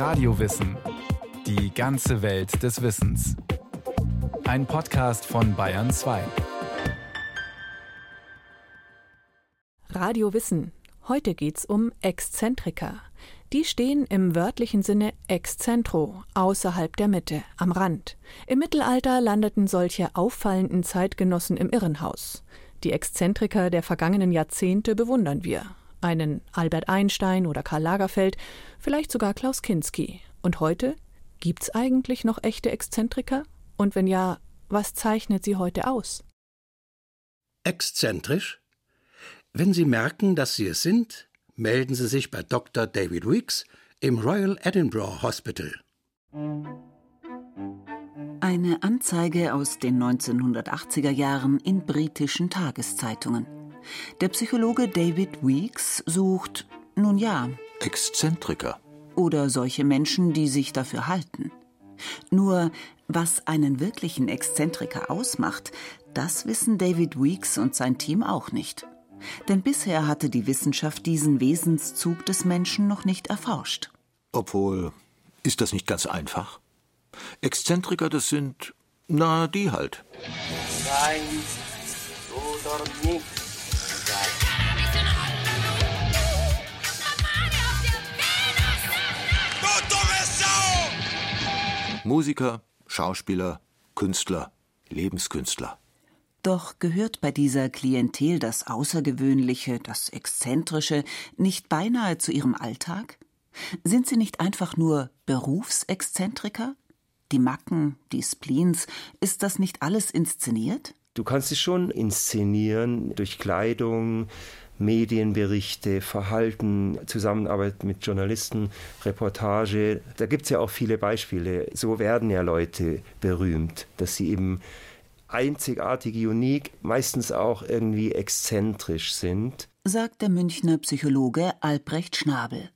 Radiowissen. Die ganze Welt des Wissens. Ein Podcast von Bayern 2. Radio Wissen. Heute geht's um Exzentriker. Die stehen im wörtlichen Sinne ex centro, außerhalb der Mitte, am Rand. Im Mittelalter landeten solche auffallenden Zeitgenossen im Irrenhaus. Die Exzentriker der vergangenen Jahrzehnte bewundern wir. Einen Albert Einstein oder Karl Lagerfeld, vielleicht sogar Klaus Kinski. Und heute? Gibt's eigentlich noch echte Exzentriker? Und wenn ja, was zeichnet sie heute aus? Exzentrisch? Wenn Sie merken, dass Sie es sind, melden Sie sich bei Dr. David Weeks im Royal Edinburgh Hospital. Eine Anzeige aus den 1980er Jahren in britischen Tageszeitungen. Der Psychologe David Weeks sucht, nun ja, Exzentriker. Oder solche Menschen, die sich dafür halten. Nur, was einen wirklichen Exzentriker ausmacht, das wissen David Weeks und sein Team auch nicht. Denn bisher hatte die Wissenschaft diesen Wesenszug des Menschen noch nicht erforscht. Obwohl, ist das nicht ganz einfach? Exzentriker, das sind, na, die halt. Musiker, Schauspieler, Künstler, Lebenskünstler. Doch gehört bei dieser Klientel das Außergewöhnliche, das Exzentrische nicht beinahe zu ihrem Alltag? Sind sie nicht einfach nur Berufsexzentriker? Die Macken, die Spleens, ist das nicht alles inszeniert? Du kannst es schon inszenieren durch Kleidung, Medienberichte, Verhalten, Zusammenarbeit mit Journalisten, Reportage. Da gibt es ja auch viele Beispiele. So werden ja Leute berühmt, dass sie eben einzigartig, unique, meistens auch irgendwie exzentrisch sind. Sagt der Münchner Psychologe Albrecht Schnabel.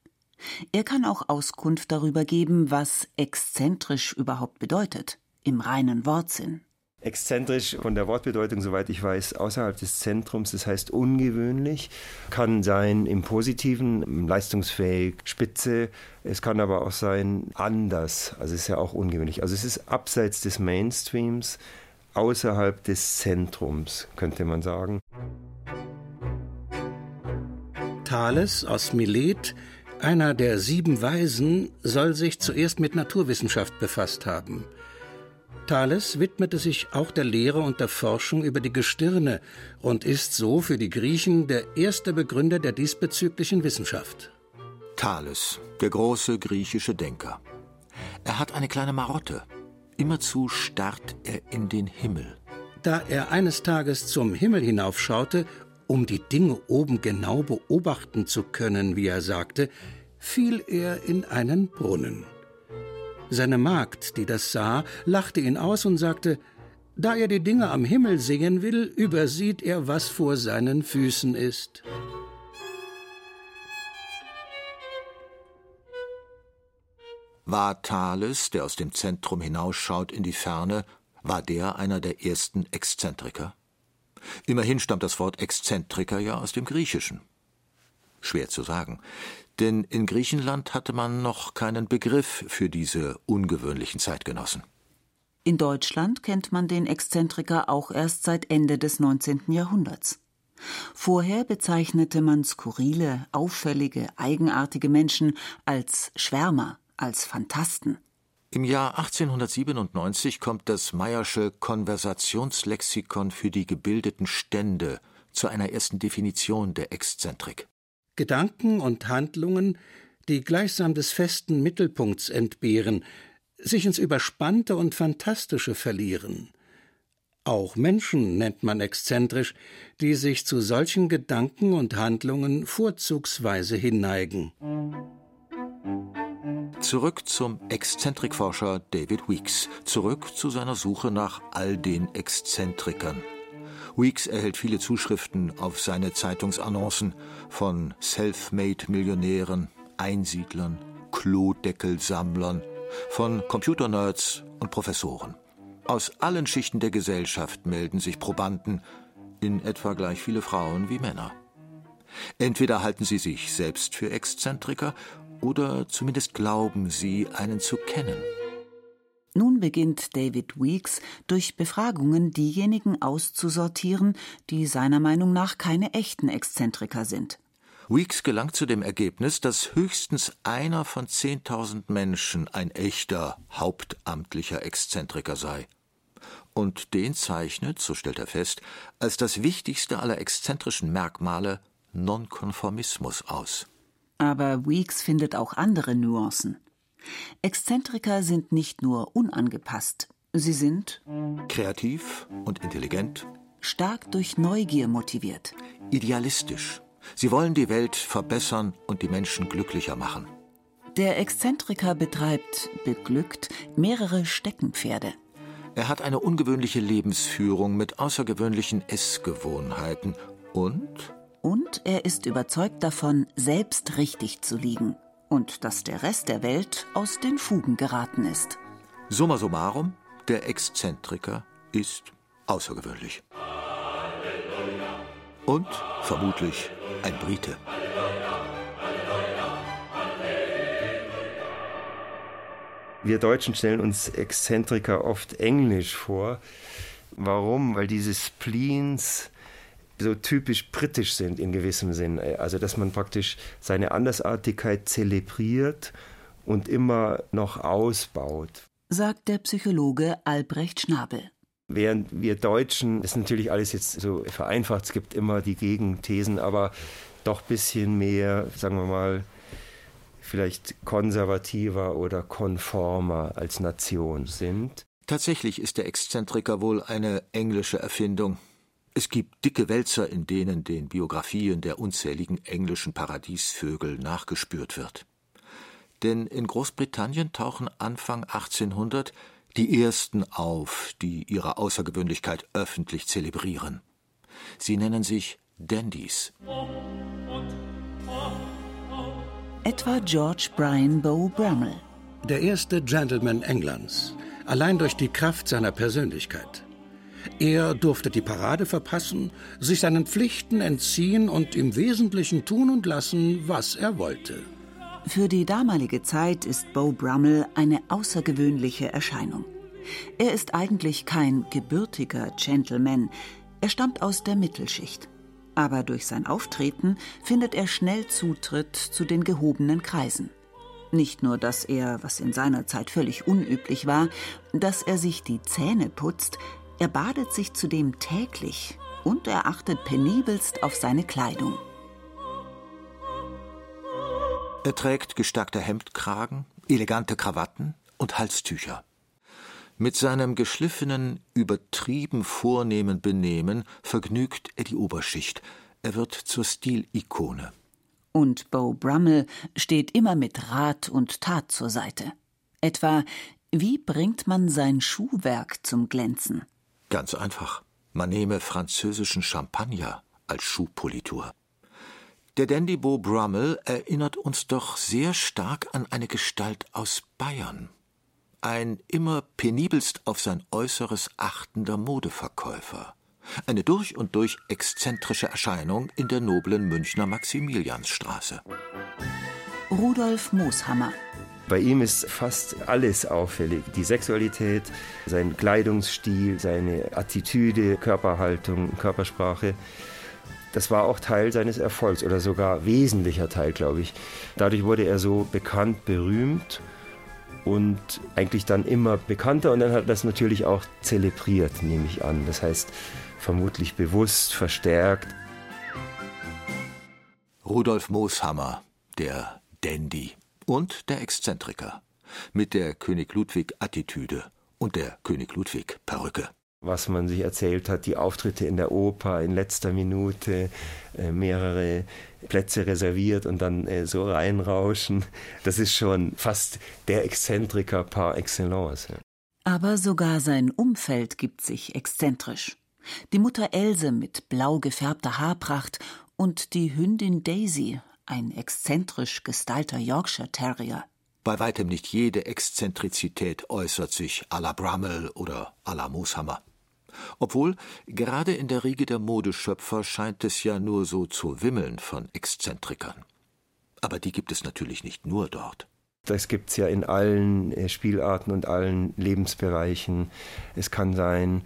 Er kann auch Auskunft darüber geben, was exzentrisch überhaupt bedeutet, im reinen Wortsinn. Exzentrisch von der Wortbedeutung, soweit ich weiß, außerhalb des Zentrums, das heißt ungewöhnlich, kann sein im positiven, leistungsfähig, spitze, es kann aber auch sein anders, also es ist ja auch ungewöhnlich. Also es ist abseits des Mainstreams, außerhalb des Zentrums, könnte man sagen. Thales aus Milet, einer der sieben Weisen, soll sich zuerst mit Naturwissenschaft befasst haben. Thales widmete sich auch der Lehre und der Forschung über die Gestirne und ist so für die Griechen der erste Begründer der diesbezüglichen Wissenschaft. Thales, der große griechische Denker. Er hat eine kleine Marotte. Immerzu starrt er in den Himmel. Da er eines Tages zum Himmel hinaufschaute, um die Dinge oben genau beobachten zu können, wie er sagte, fiel er in einen Brunnen. Seine Magd, die das sah, lachte ihn aus und sagte, da er die Dinge am Himmel sehen will, übersieht er, was vor seinen Füßen ist. War Thales, der aus dem Zentrum hinausschaut in die Ferne, war der einer der ersten Exzentriker? Immerhin stammt das Wort Exzentriker ja aus dem Griechischen. Schwer zu sagen, denn in Griechenland hatte man noch keinen Begriff für diese ungewöhnlichen Zeitgenossen. In Deutschland kennt man den Exzentriker auch erst seit Ende des 19. Jahrhunderts. Vorher bezeichnete man skurrile, auffällige, eigenartige Menschen als Schwärmer, als Phantasten. Im Jahr 1897 kommt das Meyersche Konversationslexikon für die gebildeten Stände zu einer ersten Definition der Exzentrik. Gedanken und Handlungen, die gleichsam des festen Mittelpunkts entbehren, sich ins Überspannte und Fantastische verlieren. Auch Menschen nennt man exzentrisch, die sich zu solchen Gedanken und Handlungen vorzugsweise hinneigen. Zurück zum Exzentrikforscher David Weeks, zurück zu seiner Suche nach all den Exzentrikern. Weeks erhält viele Zuschriften auf seine Zeitungsannoncen von Self-Made-Millionären, Einsiedlern, Klodeckelsammlern, von Computernerds und Professoren. Aus allen Schichten der Gesellschaft melden sich Probanden, in etwa gleich viele Frauen wie Männer. Entweder halten sie sich selbst für Exzentriker Oder zumindest glauben sie, einen zu kennen. Nun beginnt David Weeks durch Befragungen diejenigen auszusortieren, die seiner Meinung nach keine echten Exzentriker sind. Weeks gelangt zu dem Ergebnis, dass höchstens einer von 10.000 Menschen ein echter, hauptamtlicher Exzentriker sei. Und den zeichnet, so stellt er fest, als das wichtigste aller exzentrischen Merkmale Nonkonformismus aus. Aber Weeks findet auch andere Nuancen. Exzentriker sind nicht nur unangepasst, sie sind kreativ und intelligent, stark durch Neugier motiviert, idealistisch. Sie wollen die Welt verbessern und die Menschen glücklicher machen. Der Exzentriker betreibt, beglückt, mehrere Steckenpferde. Er hat eine ungewöhnliche Lebensführung mit außergewöhnlichen Essgewohnheiten und und er ist überzeugt davon, selbst richtig zu liegen und dass der Rest der Welt aus den Fugen geraten ist. Summa summarum, der Exzentriker ist außergewöhnlich. Und vermutlich ein Brite. Wir Deutschen stellen uns Exzentriker oft englisch vor. Warum? Weil diese Spleens so typisch britisch sind in gewissem Sinn. Also dass man praktisch seine Andersartigkeit zelebriert und immer noch ausbaut. Sagt der Psychologe Albrecht Schnabel. Während wir Deutschen, das ist natürlich alles jetzt so vereinfacht, es gibt immer die Gegenthesen, aber doch ein bisschen mehr, sagen wir mal, vielleicht konservativer oder konformer als Nation sind. Tatsächlich ist der Exzentriker wohl eine englische Erfindung. Es gibt dicke Wälzer, in denen den Biografien der unzähligen englischen Paradiesvögel nachgespürt wird. Denn in Großbritannien tauchen Anfang 1800 die ersten auf, die ihre Außergewöhnlichkeit öffentlich zelebrieren. Sie nennen sich Dandys. Etwa George Brian Bow Brummel. Der erste Gentleman Englands, allein durch die Kraft seiner Persönlichkeit. Er durfte die Parade verpassen, sich seinen Pflichten entziehen und im Wesentlichen tun und lassen, was er wollte. Für die damalige Zeit ist Beau Brummel eine außergewöhnliche Erscheinung. Er ist eigentlich kein gebürtiger Gentleman, er stammt aus der Mittelschicht. Aber durch sein Auftreten findet er schnell Zutritt zu den gehobenen Kreisen. Nicht nur, dass er, was in seiner Zeit völlig unüblich war, dass er sich die Zähne putzt, er badet sich zudem täglich und er achtet penibelst auf seine Kleidung. Er trägt gestackte Hemdkragen, elegante Krawatten und Halstücher. Mit seinem geschliffenen, übertrieben vornehmen Benehmen vergnügt er die Oberschicht. Er wird zur Stilikone. Und Beau Brummel steht immer mit Rat und Tat zur Seite. Etwa, wie bringt man sein Schuhwerk zum Glänzen? Ganz einfach. Man nehme französischen Champagner als Schuhpolitur. Der Dandy Beau Brummel erinnert uns doch sehr stark an eine Gestalt aus Bayern. Ein immer penibelst auf sein Äußeres achtender Modeverkäufer. Eine durch und durch exzentrische Erscheinung in der noblen Münchner Maximiliansstraße. Rudolf Mooshammer bei ihm ist fast alles auffällig. Die Sexualität, sein Kleidungsstil, seine Attitüde, Körperhaltung, Körpersprache. Das war auch Teil seines Erfolgs oder sogar wesentlicher Teil, glaube ich. Dadurch wurde er so bekannt, berühmt und eigentlich dann immer bekannter und dann hat er das natürlich auch zelebriert, nehme ich an. Das heißt, vermutlich bewusst, verstärkt. Rudolf Mooshammer, der Dandy und der Exzentriker mit der König Ludwig-Attitüde und der König Ludwig-Perücke. Was man sich erzählt hat, die Auftritte in der Oper in letzter Minute, äh, mehrere Plätze reserviert und dann äh, so reinrauschen, das ist schon fast der Exzentriker par excellence. Aber sogar sein Umfeld gibt sich exzentrisch. Die Mutter Else mit blau gefärbter Haarpracht und die Hündin Daisy ein exzentrisch gestylter Yorkshire Terrier. Bei weitem nicht jede Exzentrizität äußert sich à la Brummel oder à la Mooshammer. Obwohl, gerade in der Riege der Modeschöpfer scheint es ja nur so zu wimmeln von Exzentrikern. Aber die gibt es natürlich nicht nur dort. Das gibt es ja in allen äh, Spielarten und allen Lebensbereichen. Es kann sein,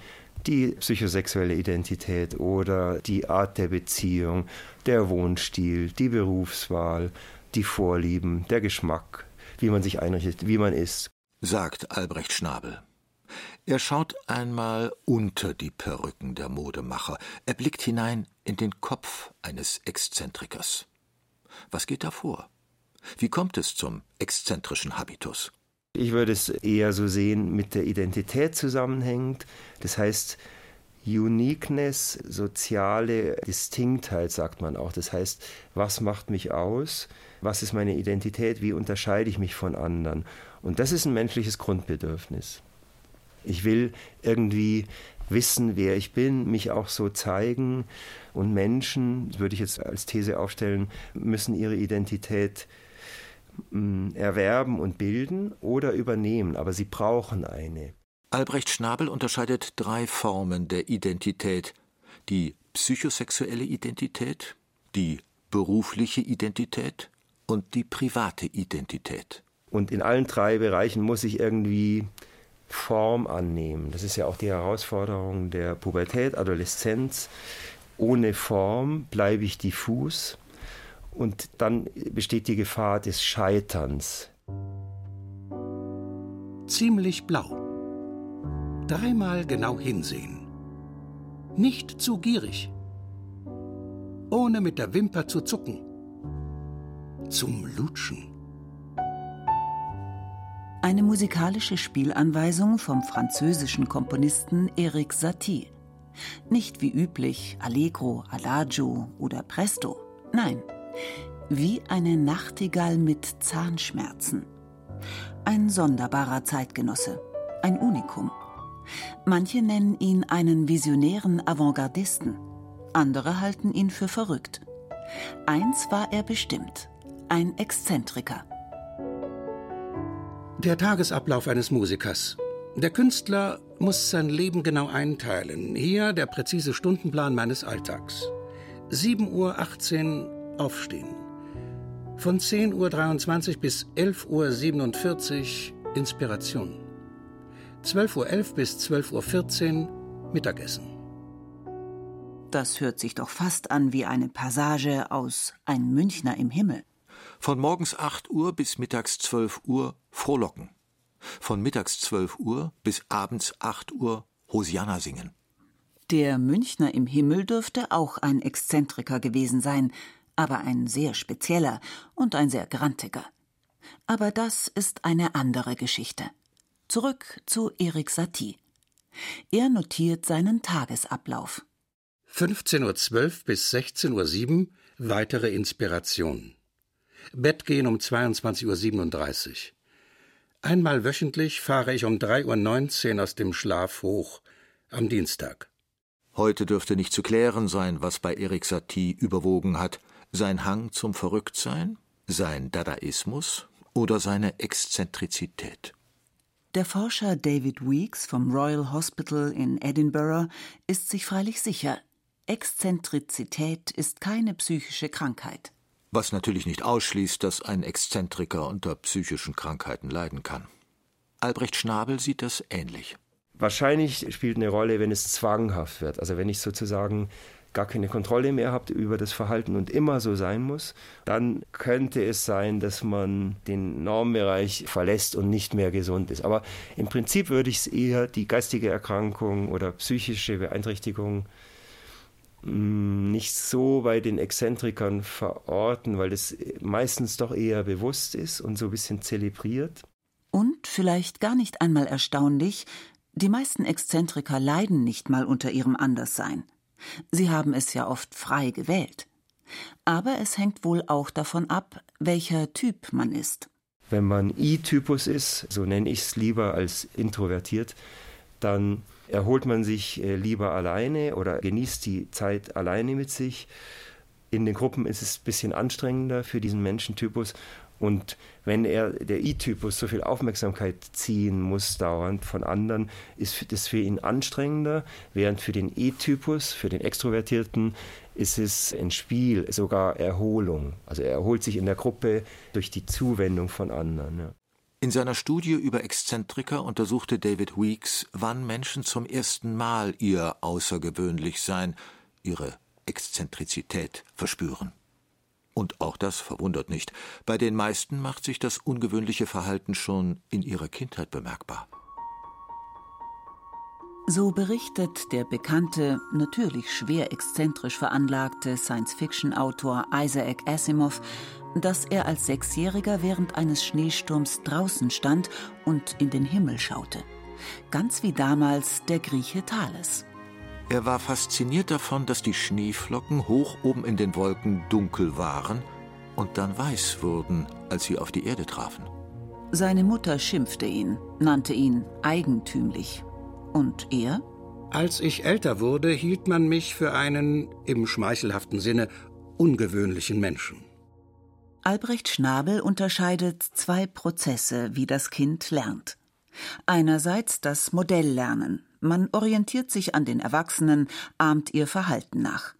die psychosexuelle Identität oder die Art der Beziehung, der Wohnstil, die Berufswahl, die Vorlieben, der Geschmack, wie man sich einrichtet, wie man ist. Sagt Albrecht Schnabel. Er schaut einmal unter die Perücken der Modemacher. Er blickt hinein in den Kopf eines Exzentrikers. Was geht da vor? Wie kommt es zum exzentrischen Habitus? Ich würde es eher so sehen, mit der Identität zusammenhängt. Das heißt, Uniqueness, soziale Distinktheit, sagt man auch. Das heißt, was macht mich aus? Was ist meine Identität? Wie unterscheide ich mich von anderen? Und das ist ein menschliches Grundbedürfnis. Ich will irgendwie wissen, wer ich bin, mich auch so zeigen. Und Menschen, würde ich jetzt als These aufstellen, müssen ihre Identität erwerben und bilden oder übernehmen, aber sie brauchen eine. Albrecht Schnabel unterscheidet drei Formen der Identität. Die psychosexuelle Identität, die berufliche Identität und die private Identität. Und in allen drei Bereichen muss ich irgendwie Form annehmen. Das ist ja auch die Herausforderung der Pubertät, Adoleszenz. Ohne Form bleibe ich diffus und dann besteht die Gefahr des Scheiterns. Ziemlich blau. Dreimal genau hinsehen. Nicht zu gierig. Ohne mit der Wimper zu zucken. Zum Lutschen. Eine musikalische Spielanweisung vom französischen Komponisten Eric Satie. Nicht wie üblich Allegro, Adagio oder Presto. Nein, wie eine Nachtigall mit Zahnschmerzen. Ein sonderbarer Zeitgenosse, ein Unikum. Manche nennen ihn einen visionären Avantgardisten, andere halten ihn für verrückt. Eins war er bestimmt, ein Exzentriker. Der Tagesablauf eines Musikers. Der Künstler muss sein Leben genau einteilen. Hier der präzise Stundenplan meines Alltags. 7.18 Uhr aufstehen. Von 10.23 Uhr bis 11.47 Uhr Inspiration. 12.11 Uhr bis 12.14 Uhr Mittagessen. Das hört sich doch fast an wie eine Passage aus Ein Münchner im Himmel. Von morgens 8 Uhr bis mittags 12 Uhr frohlocken. Von mittags 12 Uhr bis abends 8 Uhr Hosianna singen. Der Münchner im Himmel dürfte auch ein Exzentriker gewesen sein, aber ein sehr spezieller und ein sehr grantiger. Aber das ist eine andere Geschichte. Zurück zu Erik Satie. Er notiert seinen Tagesablauf. 15.12 Uhr bis 16.07 Uhr weitere Inspiration. Bett gehen um 22.37 Uhr. Einmal wöchentlich fahre ich um 3.19 Uhr aus dem Schlaf hoch, am Dienstag. Heute dürfte nicht zu klären sein, was bei Erik Satie überwogen hat. Sein Hang zum Verrücktsein, sein Dadaismus oder seine Exzentrizität. Der Forscher David Weeks vom Royal Hospital in Edinburgh ist sich freilich sicher, Exzentrizität ist keine psychische Krankheit. Was natürlich nicht ausschließt, dass ein Exzentriker unter psychischen Krankheiten leiden kann. Albrecht Schnabel sieht das ähnlich. Wahrscheinlich spielt eine Rolle, wenn es zwanghaft wird. Also wenn ich sozusagen gar keine Kontrolle mehr habe über das Verhalten und immer so sein muss, dann könnte es sein, dass man den Normbereich verlässt und nicht mehr gesund ist. Aber im Prinzip würde ich es eher die geistige Erkrankung oder psychische Beeinträchtigung Mm, nicht so bei den Exzentrikern verorten, weil das meistens doch eher bewusst ist und so ein bisschen zelebriert. Und vielleicht gar nicht einmal erstaunlich, die meisten Exzentriker leiden nicht mal unter ihrem Anderssein. Sie haben es ja oft frei gewählt. Aber es hängt wohl auch davon ab, welcher Typ man ist. Wenn man I-Typus ist, so nenne ich es lieber als introvertiert, dann erholt man sich äh, lieber alleine oder genießt die Zeit alleine mit sich. In den Gruppen ist es ein bisschen anstrengender für diesen Menschentypus Und wenn er, der I-Typus, so viel Aufmerksamkeit ziehen muss dauernd von anderen, ist das für ihn anstrengender, während für den E-Typus, für den Extrovertierten, ist es ein Spiel, sogar Erholung. Also er erholt sich in der Gruppe durch die Zuwendung von anderen. Ja. In seiner Studie über Exzentriker untersuchte David Weeks, wann Menschen zum ersten Mal ihr Außergewöhnlichsein, ihre Exzentrizität verspüren. Und auch das verwundert nicht. Bei den meisten macht sich das ungewöhnliche Verhalten schon in ihrer Kindheit bemerkbar. So berichtet der bekannte, natürlich schwer exzentrisch veranlagte Science-Fiction-Autor Isaac Asimov, dass er als Sechsjähriger während eines Schneesturms draußen stand und in den Himmel schaute. Ganz wie damals der Grieche Thales. Er war fasziniert davon, dass die Schneeflocken hoch oben in den Wolken dunkel waren und dann weiß wurden, als sie auf die Erde trafen. Seine Mutter schimpfte ihn, nannte ihn eigentümlich. Und er? Als ich älter wurde, hielt man mich für einen, im schmeichelhaften Sinne, ungewöhnlichen Menschen. Albrecht Schnabel unterscheidet zwei Prozesse, wie das Kind lernt. Einerseits das Modelllernen, man orientiert sich an den Erwachsenen, ahmt ihr Verhalten nach.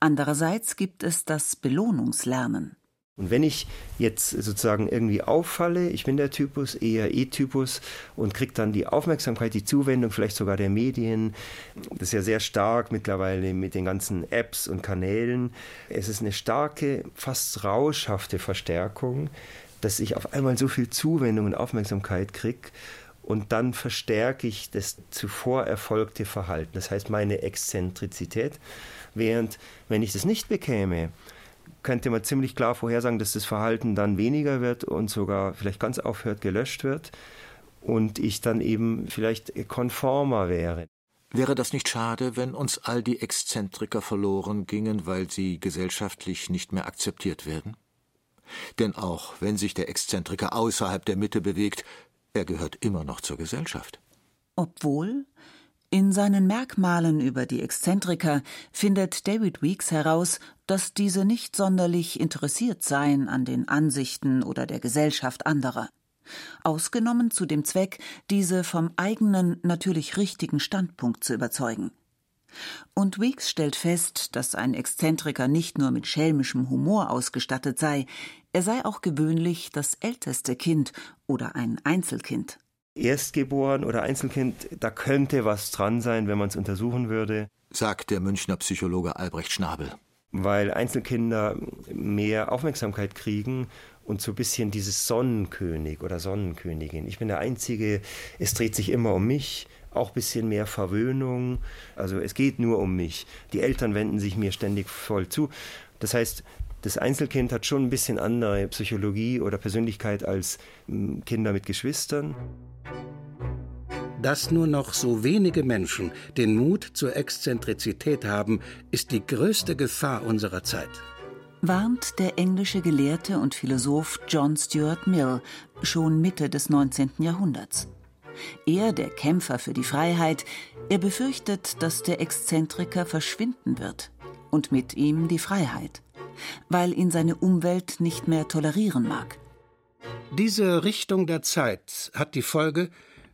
Andererseits gibt es das Belohnungslernen. Und wenn ich jetzt sozusagen irgendwie auffalle, ich bin der Typus, eher E-Typus und kriege dann die Aufmerksamkeit, die Zuwendung vielleicht sogar der Medien, das ist ja sehr stark mittlerweile mit den ganzen Apps und Kanälen. Es ist eine starke, fast rauschhafte Verstärkung, dass ich auf einmal so viel Zuwendung und Aufmerksamkeit kriege und dann verstärke ich das zuvor erfolgte Verhalten, das heißt meine Exzentrizität. Während, wenn ich das nicht bekäme, könnte man ziemlich klar vorhersagen, dass das Verhalten dann weniger wird und sogar vielleicht ganz aufhört, gelöscht wird und ich dann eben vielleicht konformer wäre. Wäre das nicht schade, wenn uns all die Exzentriker verloren gingen, weil sie gesellschaftlich nicht mehr akzeptiert werden? Denn auch wenn sich der Exzentriker außerhalb der Mitte bewegt, er gehört immer noch zur Gesellschaft. Obwohl, in seinen Merkmalen über die Exzentriker findet David Weeks heraus, dass diese nicht sonderlich interessiert seien an den Ansichten oder der Gesellschaft anderer. Ausgenommen zu dem Zweck, diese vom eigenen, natürlich richtigen Standpunkt zu überzeugen. Und Weeks stellt fest, dass ein Exzentriker nicht nur mit schelmischem Humor ausgestattet sei, er sei auch gewöhnlich das älteste Kind oder ein Einzelkind. Erstgeboren oder Einzelkind, da könnte was dran sein, wenn man es untersuchen würde. Sagt der Münchner Psychologe Albrecht Schnabel. Weil Einzelkinder mehr Aufmerksamkeit kriegen und so ein bisschen dieses Sonnenkönig oder Sonnenkönigin. Ich bin der Einzige, es dreht sich immer um mich, auch ein bisschen mehr Verwöhnung. Also es geht nur um mich. Die Eltern wenden sich mir ständig voll zu. Das heißt, das Einzelkind hat schon ein bisschen andere Psychologie oder Persönlichkeit als hm, Kinder mit Geschwistern. Dass nur noch so wenige Menschen den Mut zur Exzentrizität haben, ist die größte Gefahr unserer Zeit. Warnt der englische Gelehrte und Philosoph John Stuart Mill schon Mitte des 19. Jahrhunderts. Er, der Kämpfer für die Freiheit, er befürchtet, dass der Exzentriker verschwinden wird und mit ihm die Freiheit weil ihn seine Umwelt nicht mehr tolerieren mag. Diese Richtung der Zeit hat die Folge,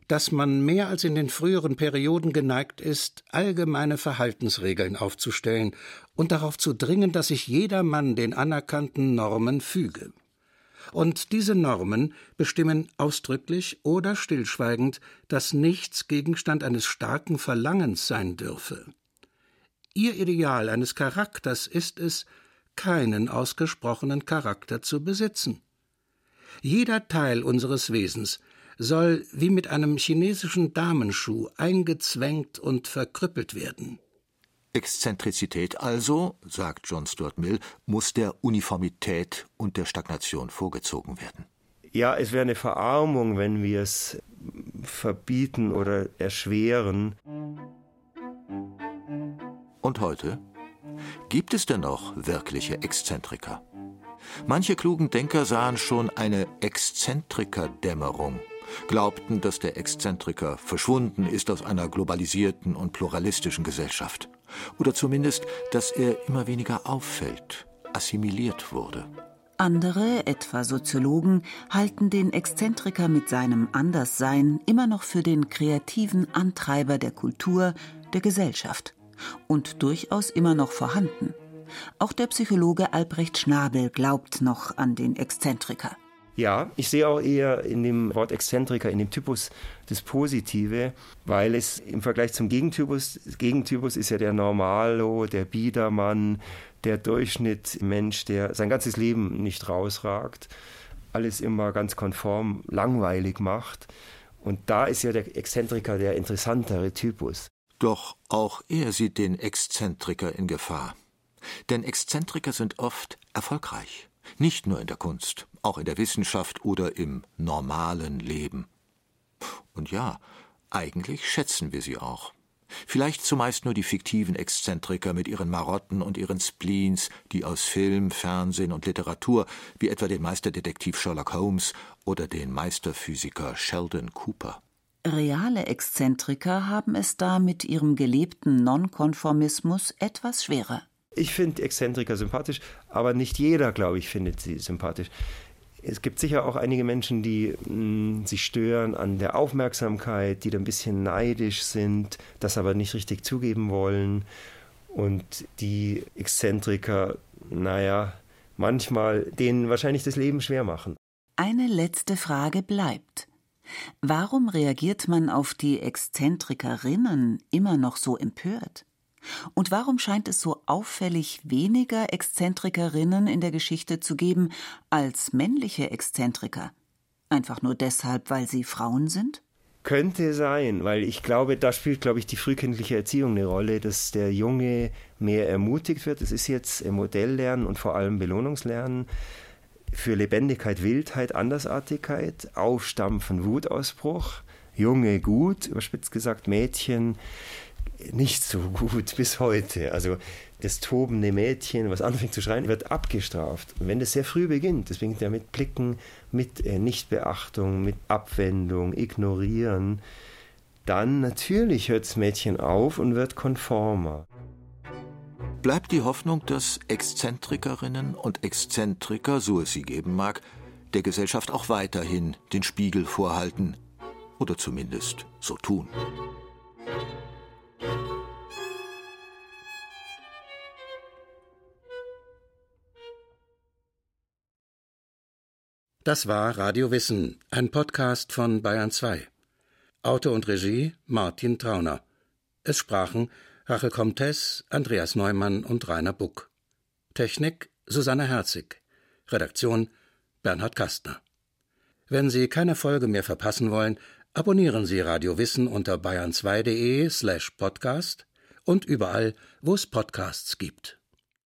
dass man mehr als in den früheren Perioden geneigt ist, allgemeine Verhaltensregeln aufzustellen und darauf zu dringen, dass sich jedermann den anerkannten Normen füge. Und diese Normen bestimmen ausdrücklich oder stillschweigend, dass nichts Gegenstand eines starken Verlangens sein dürfe. Ihr Ideal eines Charakters ist es, keinen ausgesprochenen Charakter zu besitzen. Jeder Teil unseres Wesens soll wie mit einem chinesischen Damenschuh eingezwängt und verkrüppelt werden. Exzentrizität also, sagt John Stuart Mill, muss der Uniformität und der Stagnation vorgezogen werden. Ja, es wäre eine Verarmung, wenn wir es verbieten oder erschweren. Und heute? Gibt es denn noch wirkliche Exzentriker? Manche klugen Denker sahen schon eine Exzentrikerdämmerung, glaubten, dass der Exzentriker verschwunden ist aus einer globalisierten und pluralistischen Gesellschaft. Oder zumindest, dass er immer weniger auffällt, assimiliert wurde. Andere, etwa Soziologen, halten den Exzentriker mit seinem Anderssein immer noch für den kreativen Antreiber der Kultur, der Gesellschaft und durchaus immer noch vorhanden. Auch der Psychologe Albrecht Schnabel glaubt noch an den Exzentriker. Ja, ich sehe auch eher in dem Wort Exzentriker, in dem Typus das Positive, weil es im Vergleich zum Gegentypus, Gegentypus ist ja der Normalo, der Biedermann, der Durchschnittmensch, der sein ganzes Leben nicht rausragt, alles immer ganz konform, langweilig macht. Und da ist ja der Exzentriker der interessantere Typus. Doch auch er sieht den Exzentriker in Gefahr. Denn Exzentriker sind oft erfolgreich. Nicht nur in der Kunst, auch in der Wissenschaft oder im normalen Leben. Und ja, eigentlich schätzen wir sie auch. Vielleicht zumeist nur die fiktiven Exzentriker mit ihren Marotten und ihren Spleens, die aus Film, Fernsehen und Literatur, wie etwa den Meisterdetektiv Sherlock Holmes oder den Meisterphysiker Sheldon Cooper. Reale Exzentriker haben es da mit ihrem gelebten Nonkonformismus etwas schwerer. Ich finde Exzentriker sympathisch, aber nicht jeder, glaube ich, findet sie sympathisch. Es gibt sicher auch einige Menschen, die mh, mm, sich stören an der Aufmerksamkeit, die da ein bisschen neidisch sind, das aber nicht richtig zugeben wollen. Und die Exzentriker, naja, manchmal denen wahrscheinlich das Leben schwer machen. Eine letzte Frage bleibt. Warum reagiert man auf die Exzentrikerinnen immer noch so empört? Und warum scheint es so auffällig weniger Exzentrikerinnen in der Geschichte zu geben als männliche Exzentriker? Einfach nur deshalb, weil sie Frauen sind? Könnte sein, weil ich glaube, da spielt, glaube ich, die frühkindliche Erziehung eine Rolle, dass der Junge mehr ermutigt wird. Es ist jetzt Modelllernen und vor allem Belohnungslernen für Lebendigkeit, Wildheit, Andersartigkeit, Aufstampfen, Wutausbruch. Junge gut, überspitzt gesagt, Mädchen nicht so gut bis heute. Also das tobende Mädchen, was anfängt zu schreien, wird abgestraft. Und wenn das sehr früh beginnt, das beginnt ja mit Blicken, mit äh, Nichtbeachtung, mit Abwendung, Ignorieren, dann natürlich hört das Mädchen auf und wird konformer. Bleibt die Hoffnung, dass Exzentrikerinnen und Exzentriker, so es sie geben mag, der Gesellschaft auch weiterhin den Spiegel vorhalten oder zumindest so tun. Das war Radio Wissen, ein Podcast von Bayern 2. Autor und Regie Martin Trauner. Es sprachen Rachel Comtes, Andreas Neumann und Rainer Buck. Technik Susanne Herzig. Redaktion Bernhard Kastner. Wenn Sie keine Folge mehr verpassen wollen, abonnieren Sie Radio Wissen unter bayern2.de slash podcast und überall, wo es Podcasts gibt.